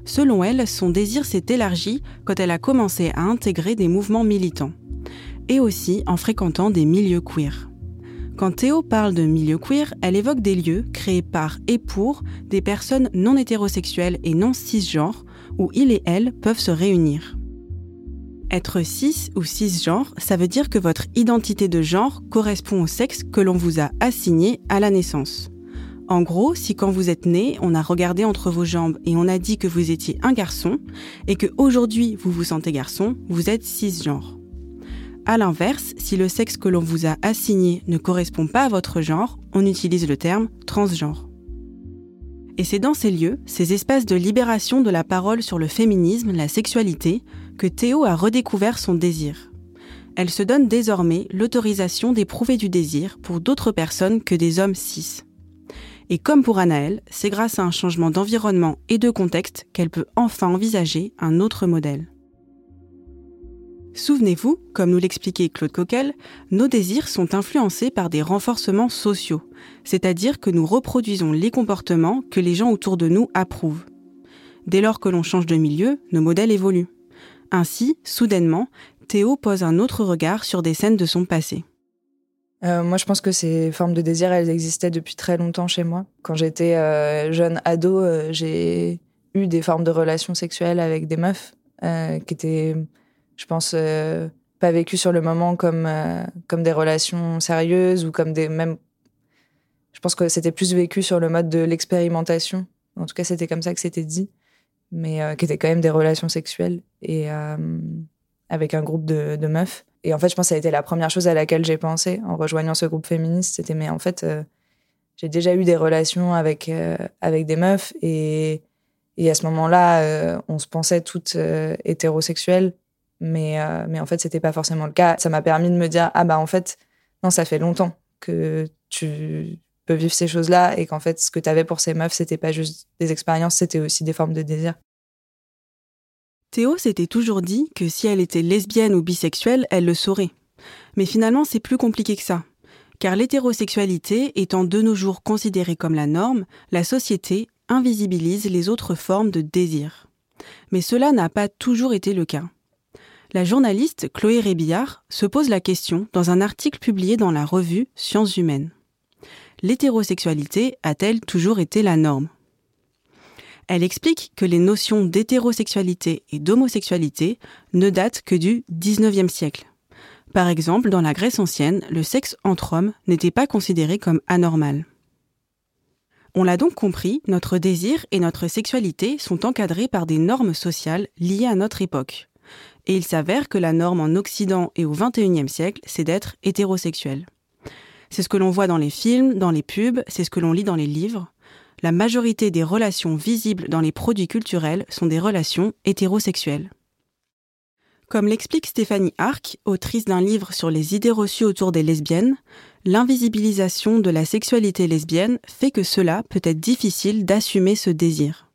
Selon elle, son désir s'est élargi quand elle a commencé à intégrer des mouvements militants, et aussi en fréquentant des milieux queer. Quand Théo parle de milieu queer, elle évoque des lieux créés par et pour des personnes non hétérosexuelles et non cisgenres où il et elle peuvent se réunir. Être cis ou cisgenre, ça veut dire que votre identité de genre correspond au sexe que l'on vous a assigné à la naissance. En gros, si quand vous êtes né, on a regardé entre vos jambes et on a dit que vous étiez un garçon, et que aujourd'hui vous vous sentez garçon, vous êtes cisgenre. À l'inverse, si le sexe que l'on vous a assigné ne correspond pas à votre genre, on utilise le terme transgenre. Et c'est dans ces lieux, ces espaces de libération de la parole sur le féminisme, la sexualité, que Théo a redécouvert son désir. Elle se donne désormais l'autorisation d'éprouver du désir pour d'autres personnes que des hommes cis. Et comme pour Anaël, c'est grâce à un changement d'environnement et de contexte qu'elle peut enfin envisager un autre modèle. Souvenez-vous, comme nous l'expliquait Claude Coquel, nos désirs sont influencés par des renforcements sociaux, c'est-à-dire que nous reproduisons les comportements que les gens autour de nous approuvent. Dès lors que l'on change de milieu, nos modèles évoluent. Ainsi, soudainement, Théo pose un autre regard sur des scènes de son passé. Euh, moi, je pense que ces formes de désir, elles existaient depuis très longtemps chez moi. Quand j'étais euh, jeune ado, euh, j'ai eu des formes de relations sexuelles avec des meufs qui étaient je pense, euh, pas vécu sur le moment comme, euh, comme des relations sérieuses ou comme des même. Je pense que c'était plus vécu sur le mode de l'expérimentation. En tout cas, c'était comme ça que c'était dit, mais euh, qui était quand même des relations sexuelles et avec un groupe de, de, meufs. Et en fait, je pense que ça a été la première chose à laquelle j'ai pensé en rejoignant ce groupe féministe. C'était, mais en fait, j'ai déjà eu des relations avec, avec des meufs et, et à ce moment-là, on se pensait toutes hétérosexuelles mais, euh, mais en fait, c'était pas forcément le cas. Ça m'a permis de me dire, ah bah en fait, non, ça fait longtemps que tu peux vivre ces choses-là et qu'en fait, ce que tu avais pour ces meufs, c'était pas juste des expériences, c'était aussi des formes de désir. Théo s'était toujours dit que si elle était lesbienne ou bisexuelle, elle le saurait. Mais finalement, c'est plus compliqué que ça. Car l'hétérosexualité étant de nos jours considérée comme la norme, la société invisibilise les autres formes de désir. Mais cela n'a pas toujours été le cas la journaliste Chloé Rébillard se pose la question dans un article publié dans la revue Sciences humaines. L'hétérosexualité a-t-elle toujours été la norme? Elle explique que les notions d'hétérosexualité et d'homosexualité ne datent que du XIXe siècle. Par exemple, dans la Grèce ancienne, le sexe entre hommes n'était pas considéré comme anormal. On l'a donc compris, notre désir et notre sexualité sont encadrés par des normes sociales liées à notre époque. Et il s'avère que la norme en Occident et au XXIe siècle, c'est d'être hétérosexuel. C'est ce que l'on voit dans les films, dans les pubs, c'est ce que l'on lit dans les livres. La majorité des relations visibles dans les produits culturels sont des relations hétérosexuelles. Comme l'explique Stéphanie Arc, autrice d'un livre sur les idées reçues autour des lesbiennes, l'invisibilisation de la sexualité lesbienne fait que cela peut être difficile d'assumer ce désir.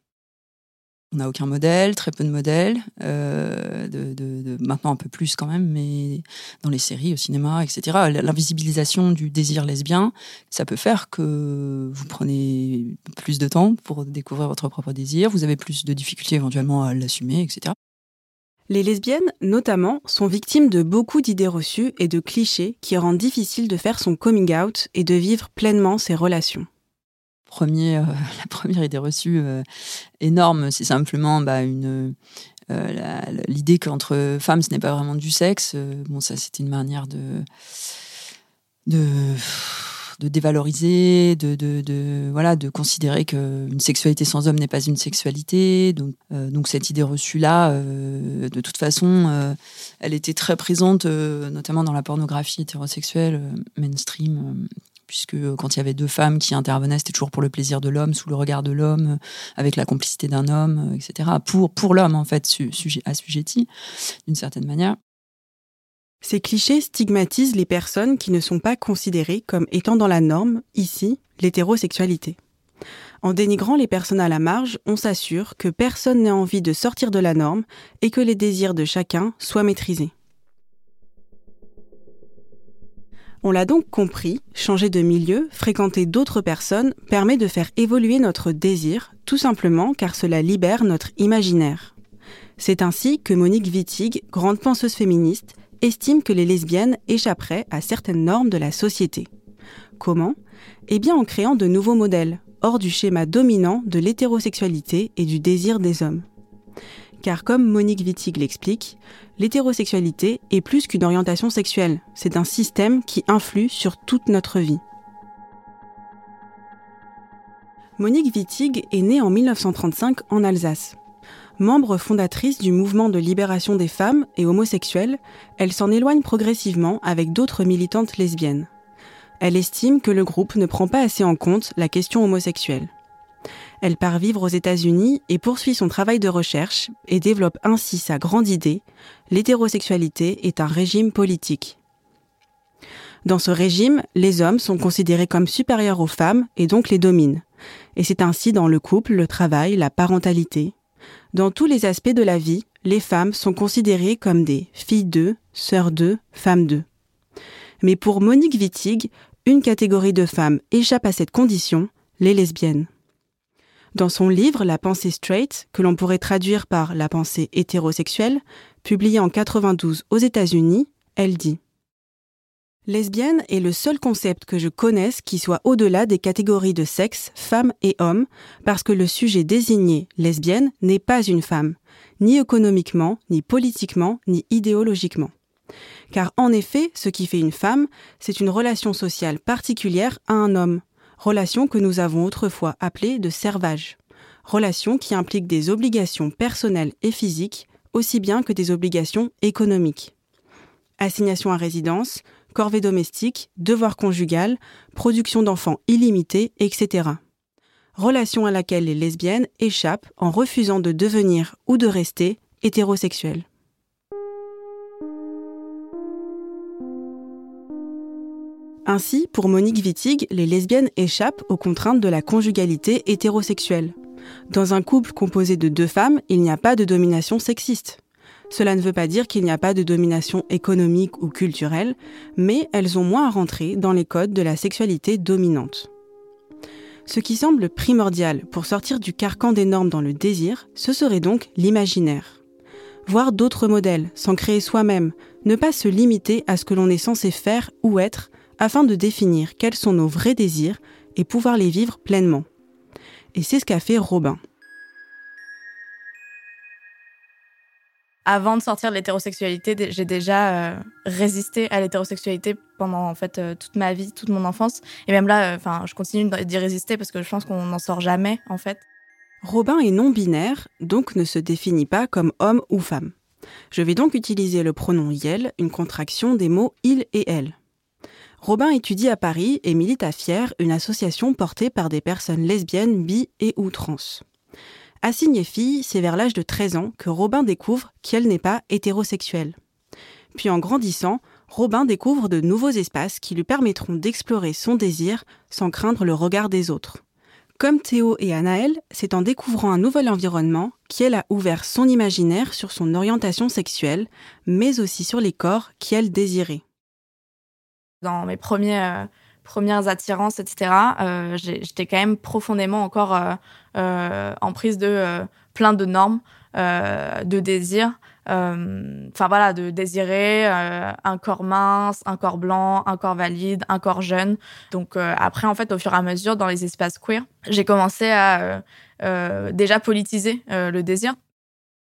On n'a aucun modèle, très peu de modèles, euh, de, maintenant un peu plus quand même, mais dans les séries, au cinéma, etc. L'invisibilisation du désir lesbien, ça peut faire que vous prenez plus de temps pour découvrir votre propre désir, vous avez plus de difficultés éventuellement à l'assumer, etc. Les lesbiennes, notamment, sont victimes de beaucoup d'idées reçues et de clichés qui rendent difficile de faire son coming out et de vivre pleinement ses relations. Premier, euh, (laughs) la première idée reçue euh, énorme, c'est simplement bah, une euh, l'idée qu'entre femmes, ce n'est pas vraiment du sexe. bon, ça, c'était une manière de de dévaloriser, de, de, de, voilà, de considérer qu'une sexualité sans homme n'est pas une sexualité. Donc, donc cette idée reçue-là, de toute façon, elle était très présente, notamment dans la pornographie hétérosexuelle mainstream. Puisque quand il y avait deux femmes qui intervenaient, c'était toujours pour le plaisir de l'homme, sous le regard de l'homme, avec la complicité d'un homme, etc. Pour, l'homme, en fait, sujet, assujetti, d'une certaine manière. Ces clichés stigmatisent les personnes qui ne sont pas considérées comme étant dans la norme, ici, l'hétérosexualité. En dénigrant les personnes à la marge, on s'assure que personne n'a envie de sortir de la norme et que les désirs de chacun soient maîtrisés. On l'a donc compris, changer de milieu, fréquenter d'autres personnes permet de faire évoluer notre désir, tout simplement car cela libère notre imaginaire. C'est ainsi que Monique Wittig, grande penseuse féministe, estime que les lesbiennes échapperaient à certaines normes de la société. Comment? Eh bien en créant de nouveaux modèles, hors du schéma dominant de l'hétérosexualité et du désir des hommes. Car comme Monique Wittig l'explique, l'hétérosexualité est plus qu'une orientation sexuelle, c'est un système qui influe sur toute notre vie. Monique Wittig est née en 1935 en Alsace. Membre fondatrice du mouvement de libération des femmes et homosexuelles, elle s'en éloigne progressivement avec d'autres militantes lesbiennes. Elle estime que le groupe ne prend pas assez en compte la question homosexuelle. Elle part vivre aux États-Unis et poursuit son travail de recherche et développe ainsi sa grande idée, l'hétérosexualité est un régime politique. Dans ce régime, les hommes sont considérés comme supérieurs aux femmes et donc les dominent. Et c'est ainsi dans le couple, le travail, la parentalité, dans tous les aspects de la vie, les femmes sont considérées comme des filles d'eux, sœurs d'eux, femmes d'eux. Mais pour Monique Wittig, une catégorie de femmes échappe à cette condition, les lesbiennes. Dans son livre La pensée straight, que l'on pourrait traduire par La pensée hétérosexuelle, publié en 92 aux États-Unis, elle dit Lesbienne est le seul concept que je connaisse qui soit au-delà des catégories de sexe, femme et homme, parce que le sujet désigné, lesbienne, n'est pas une femme, ni économiquement, ni politiquement, ni idéologiquement. Car en effet, ce qui fait une femme, c'est une relation sociale particulière à un homme, relation que nous avons autrefois appelée de servage, relation qui implique des obligations personnelles et physiques, aussi bien que des obligations économiques. Assignation à résidence, corvée domestique, devoir conjugal, production d'enfants illimitée, etc. Relation à laquelle les lesbiennes échappent en refusant de devenir ou de rester hétérosexuelles. Ainsi, pour Monique Wittig, les lesbiennes échappent aux contraintes de la conjugalité hétérosexuelle. Dans un couple composé de deux femmes, il n'y a pas de domination sexiste. Cela ne veut pas dire qu'il n'y a pas de domination économique ou culturelle, mais elles ont moins à rentrer dans les codes de la sexualité dominante. Ce qui semble primordial pour sortir du carcan des normes dans le désir, ce serait donc l'imaginaire. Voir d'autres modèles, s'en créer soi-même, ne pas se limiter à ce que l'on est censé faire ou être, afin de définir quels sont nos vrais désirs et pouvoir les vivre pleinement. Et c'est ce qu'a fait Robin. avant de sortir de l'hétérosexualité, j'ai déjà euh, résisté à l'hétérosexualité pendant en fait euh, toute ma vie, toute mon enfance. Et même là, euh, enfin, je continue d'y résister parce que je pense qu'on n'en sort jamais en fait. Robin est non binaire, donc ne se définit pas comme homme ou femme. Je vais donc utiliser le pronom yel, une contraction des mots il et elle. Robin étudie à Paris et milite à Fier, une association portée par des personnes lesbiennes, bi et ou trans. Assignée fille, c'est vers l'âge de 13 ans que Robin découvre qu'elle n'est pas hétérosexuelle. Puis en grandissant, Robin découvre de nouveaux espaces qui lui permettront d'explorer son désir sans craindre le regard des autres. Comme Théo et Anaël, c'est en découvrant un nouvel environnement qu'elle a ouvert son imaginaire sur son orientation sexuelle, mais aussi sur les corps qu'elle désirait. Dans mes premiers euh, premières attirances, etc., euh, j'étais quand même profondément encore euh, en prise de plein de normes, de désirs. Enfin voilà, de désirer un corps mince, un corps blanc, un corps valide, un corps jeune. Donc après, en fait, au fur et à mesure, dans les espaces queer, j'ai commencé à déjà politiser le désir.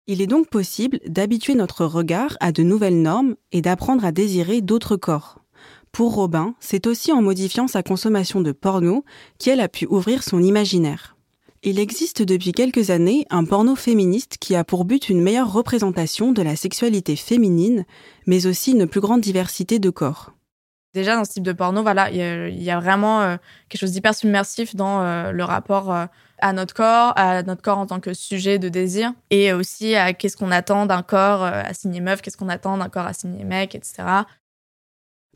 Il est donc possible d'habituer notre regard à de nouvelles normes et d'apprendre à désirer d'autres corps. Pour Robin, c'est aussi en modifiant sa consommation de porno qu'elle a pu ouvrir son imaginaire. Il existe depuis quelques années un porno féministe qui a pour but une meilleure représentation de la sexualité féminine, mais aussi une plus grande diversité de corps. Déjà dans ce type de porno, voilà, il y, a vraiment euh, quelque chose d'hyper submersif dans euh, le rapport euh, à notre corps, à notre corps en tant que sujet de désir, et aussi à qu'est-ce qu'on attend d'un corps assigné meuf, qu'est-ce qu'on attend d'un corps assigné mec, etc.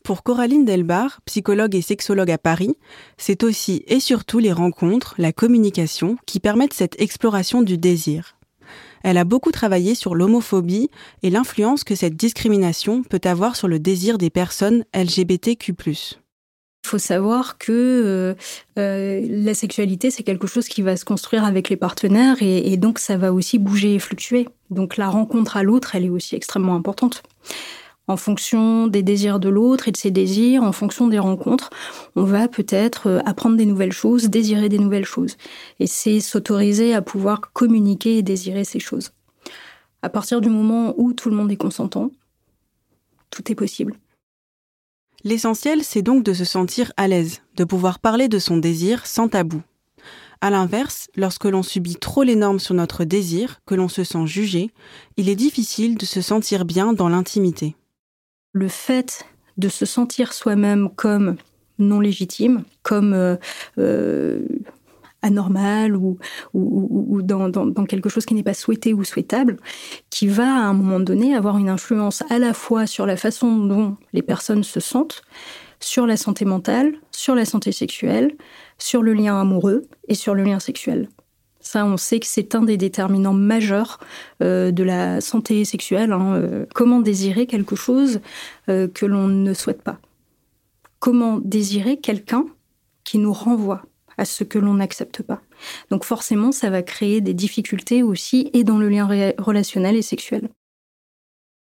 Pour Coraline Delbar, psychologue et sexologue à Paris, c'est aussi et surtout les rencontres, la communication qui permettent cette exploration du désir. Elle a beaucoup travaillé sur l'homophobie et l'influence que cette discrimination peut avoir sur le désir des personnes LGBTQ+. Il faut savoir que euh, euh, la sexualité, c'est quelque chose qui va se construire avec les partenaires et, et donc ça va aussi bouger et fluctuer. Donc la rencontre à l'autre, elle est aussi extrêmement importante en fonction des désirs de l'autre et de ses désirs, en fonction des rencontres, on va peut-être euh, apprendre des nouvelles choses, désirer des nouvelles choses. Et c'est s'autoriser à pouvoir communiquer et désirer ces choses. À partir du moment où tout le monde est consentant, tout est possible. L'essentiel, c'est donc de se sentir à l'aise, de pouvoir parler de son désir sans tabou. À l'inverse, lorsque l'on subit trop les normes sur notre désir, que l'on se sent jugé, il est difficile de se sentir bien dans l'intimité le fait de se sentir soi-même comme non légitime, comme euh, euh, anormal ou, ou, dans, quelque chose qui n'est pas souhaité ou souhaitable, qui va à un moment donné avoir une influence à la fois sur la façon dont les personnes se sentent, sur la santé mentale, sur la santé sexuelle, sur le lien amoureux et sur le lien sexuel. Ça, on sait que c'est un des déterminants majeurs euh, de la santé sexuelle. Hein, euh, comment désirer quelque chose euh, que l'on ne souhaite pas Comment désirer quelqu'un qui nous renvoie à ce que l'on n'accepte pas Donc forcément, ça va créer des difficultés aussi et dans le lien relationnel et sexuel.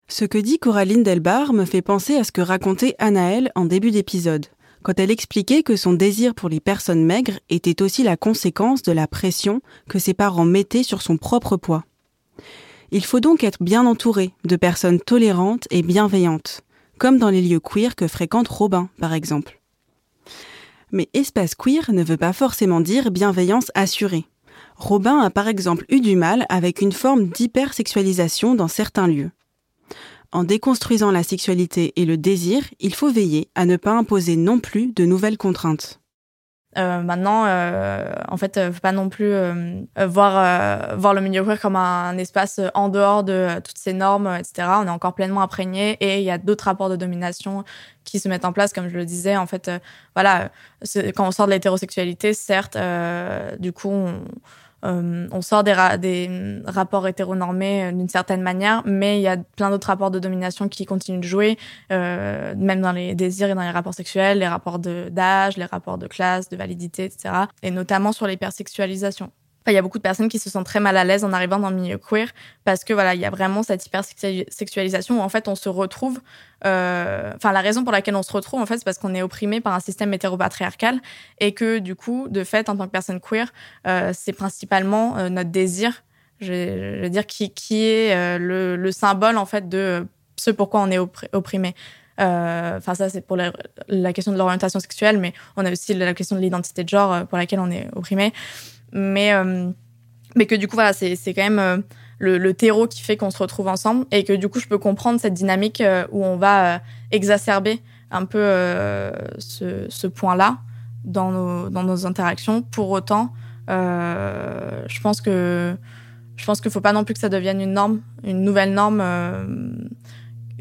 Ce que dit Coraline Delbar me fait penser à ce que racontait Anaël en début d'épisode quand elle expliquait que son désir pour les personnes maigres était aussi la conséquence de la pression que ses parents mettaient sur son propre poids. Il faut donc être bien entouré de personnes tolérantes et bienveillantes, comme dans les lieux queer que fréquente Robin, par exemple. Mais espace queer ne veut pas forcément dire bienveillance assurée. Robin a par exemple eu du mal avec une forme d'hypersexualisation dans certains lieux. En déconstruisant la sexualité et le désir, il faut veiller à ne pas imposer non plus de nouvelles contraintes. Euh, maintenant, euh, en fait, euh, faut pas non plus euh, voir voir le milieu queer comme un, espace en dehors de toutes ces normes, etc. On est encore pleinement imprégné et il y a d'autres rapports de domination qui se mettent en place, comme je le disais. En fait, voilà, quand on sort de l'hétérosexualité, certes, du coup, on, euh, on sort des, des rapports hétéronormés euh, d'une certaine manière, mais il y a plein d'autres rapports de domination qui continuent de jouer, euh, même dans les désirs et dans les rapports sexuels, les rapports d'âge, les rapports de classe, de validité, etc. Et notamment sur l'hypersexualisation il y a beaucoup de personnes qui se sentent très mal à l'aise en arrivant dans le milieu queer parce que voilà, il y a vraiment cette hypersexualisation où en fait on se retrouve. Euh, enfin, la raison pour laquelle on se retrouve en fait, c'est parce qu'on est opprimé par un système hétéropatriarcal et que du coup, de fait, en tant que personne queer, euh, c'est principalement euh, notre désir je vais, dire qui, qui est le, le, symbole en fait de ce pourquoi on est opprimé. Enfin, ça, c'est pour la, question de l'orientation sexuelle, mais on a aussi la question de l'identité de genre pour laquelle on est opprimé. Mais, mais que du coup, voilà, c'est quand même le, terreau qui fait qu'on se retrouve ensemble et que du coup, je peux comprendre cette dynamique euh, où on va euh, exacerber un peu euh, ce, point-là dans nos, dans nos interactions. Pour autant, je pense que je pense qu'il faut pas non plus que ça devienne une norme, une nouvelle norme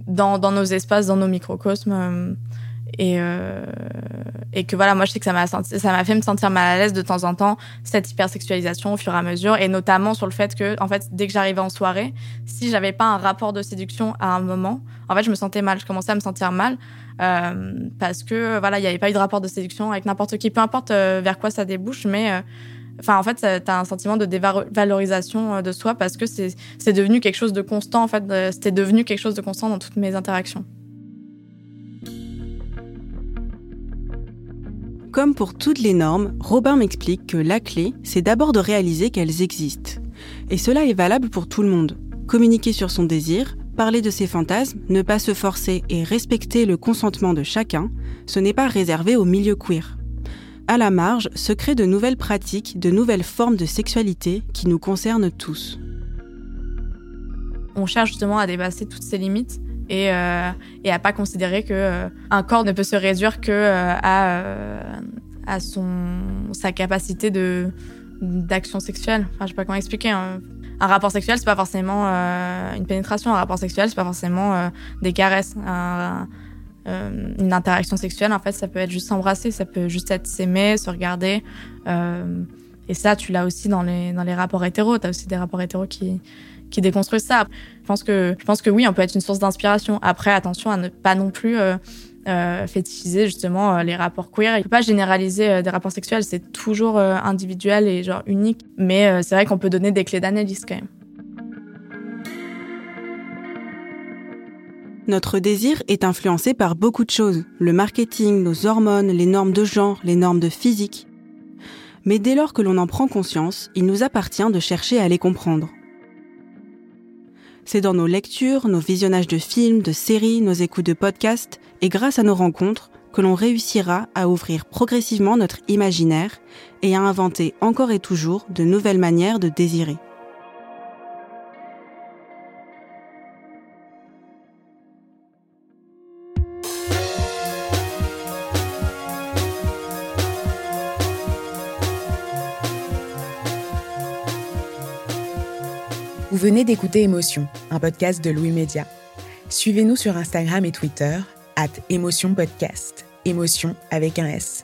dans, dans nos espaces, dans nos microcosmes. Et, euh, et que voilà, moi je sais que ça m'a ça m'a fait me sentir mal à l'aise de temps en temps cette hypersexualisation au fur et à mesure, et notamment sur le fait que en fait dès que j'arrivais en soirée, si j'avais pas un rapport de séduction à un moment, en fait je me sentais mal, je commençais à me sentir mal euh, parce que voilà il n'y avait pas eu de rapport de séduction avec n'importe qui, peu importe euh, vers quoi ça débouche, mais euh, Enfin, en fait, tu as un sentiment de dévalorisation euh, de soi parce que c'est devenu quelque chose de constant. En fait, c'était devenu quelque chose de constant dans toutes mes interactions. Comme pour toutes les normes, Robin m'explique que la clé, c'est d'abord de réaliser qu'elles existent. Et cela est valable pour tout le monde. Communiquer sur son désir, parler de ses fantasmes, ne pas se forcer et respecter le consentement de chacun, ce n'est pas réservé au milieu queer. À la marge se créent de nouvelles pratiques, de nouvelles formes de sexualité qui nous concernent tous. On cherche justement à dépasser toutes ces limites et, euh, et à pas considérer que euh, un corps ne peut se réduire que euh, à, euh, à son sa capacité de d'action sexuelle. Enfin, je sais pas comment expliquer. Hein. Un rapport sexuel, c'est pas forcément une pénétration. Un rapport sexuel, c'est pas forcément des caresses. une interaction sexuelle, en fait, ça peut être juste s'embrasser, ça peut juste être s'aimer, se regarder. et ça, tu l'as aussi dans les, dans les rapports hétéros. Tu as aussi des rapports hétéros qui, qui déconstruisent ça. Je pense que, je pense que oui, on peut être une source d'inspiration. Après, attention à ne pas non plus euh, euh, fétichiser justement euh, les rapports queer. Il ne faut pas généraliser des rapports sexuels, c'est toujours individuel et genre unique. Mais c'est vrai qu'on peut donner des clés d'analyse quand même. Notre désir est influencé par beaucoup de choses. Le marketing, nos hormones, les normes de genre, les normes de physique. Mais dès lors que l'on en prend conscience, il nous appartient de chercher à les comprendre. C'est dans nos lectures, nos visionnages de films, de séries, nos écoutes de podcasts et grâce à nos rencontres que l'on réussira à ouvrir progressivement notre imaginaire et à inventer encore et toujours de nouvelles manières de désirer. Venez d'écouter Émotion, un podcast de Louis Média. Suivez-nous sur Instagram et Twitter, at Émotion Podcast, émotion avec un S.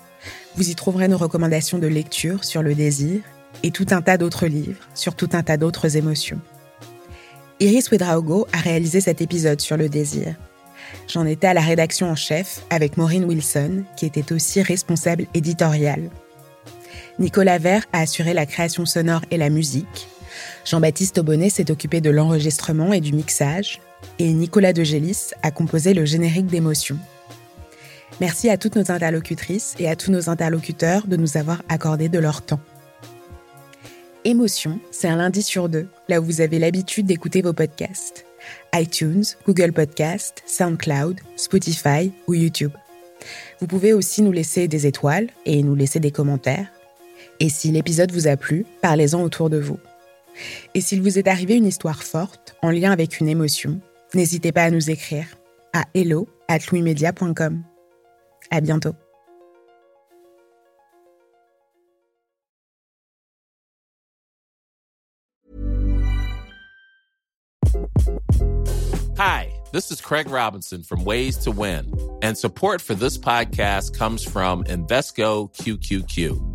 Vous y trouverez nos recommandations de lecture sur le désir et tout un tas d'autres livres sur tout un tas d'autres émotions. Iris Wedraogo a réalisé cet épisode sur le désir. J'en étais à la rédaction en chef avec Maureen Wilson, qui était aussi responsable éditoriale. Nicolas Vert a assuré la création sonore et la musique, Jean-Baptiste Aubonnet s'est occupé de l'enregistrement et du mixage, et Nicolas De Gélis a composé le générique d'émotion. Merci à toutes nos interlocutrices et à tous nos interlocuteurs de nous avoir accordé de leur temps. Émotion, c'est un lundi sur deux, là où vous avez l'habitude d'écouter vos podcasts. iTunes, Google Podcast, SoundCloud, Spotify ou YouTube. Vous pouvez aussi nous laisser des étoiles et nous laisser des commentaires. Et si l'épisode vous a plu, parlez-en autour de vous. Et s'il vous est arrivé une histoire forte, en lien avec une émotion, n'hésitez pas à nous écrire à hello at. À bientôt. Hi, this is Craig Robinson from Ways to Win, and support for this podcast comes from Invesco QQQ.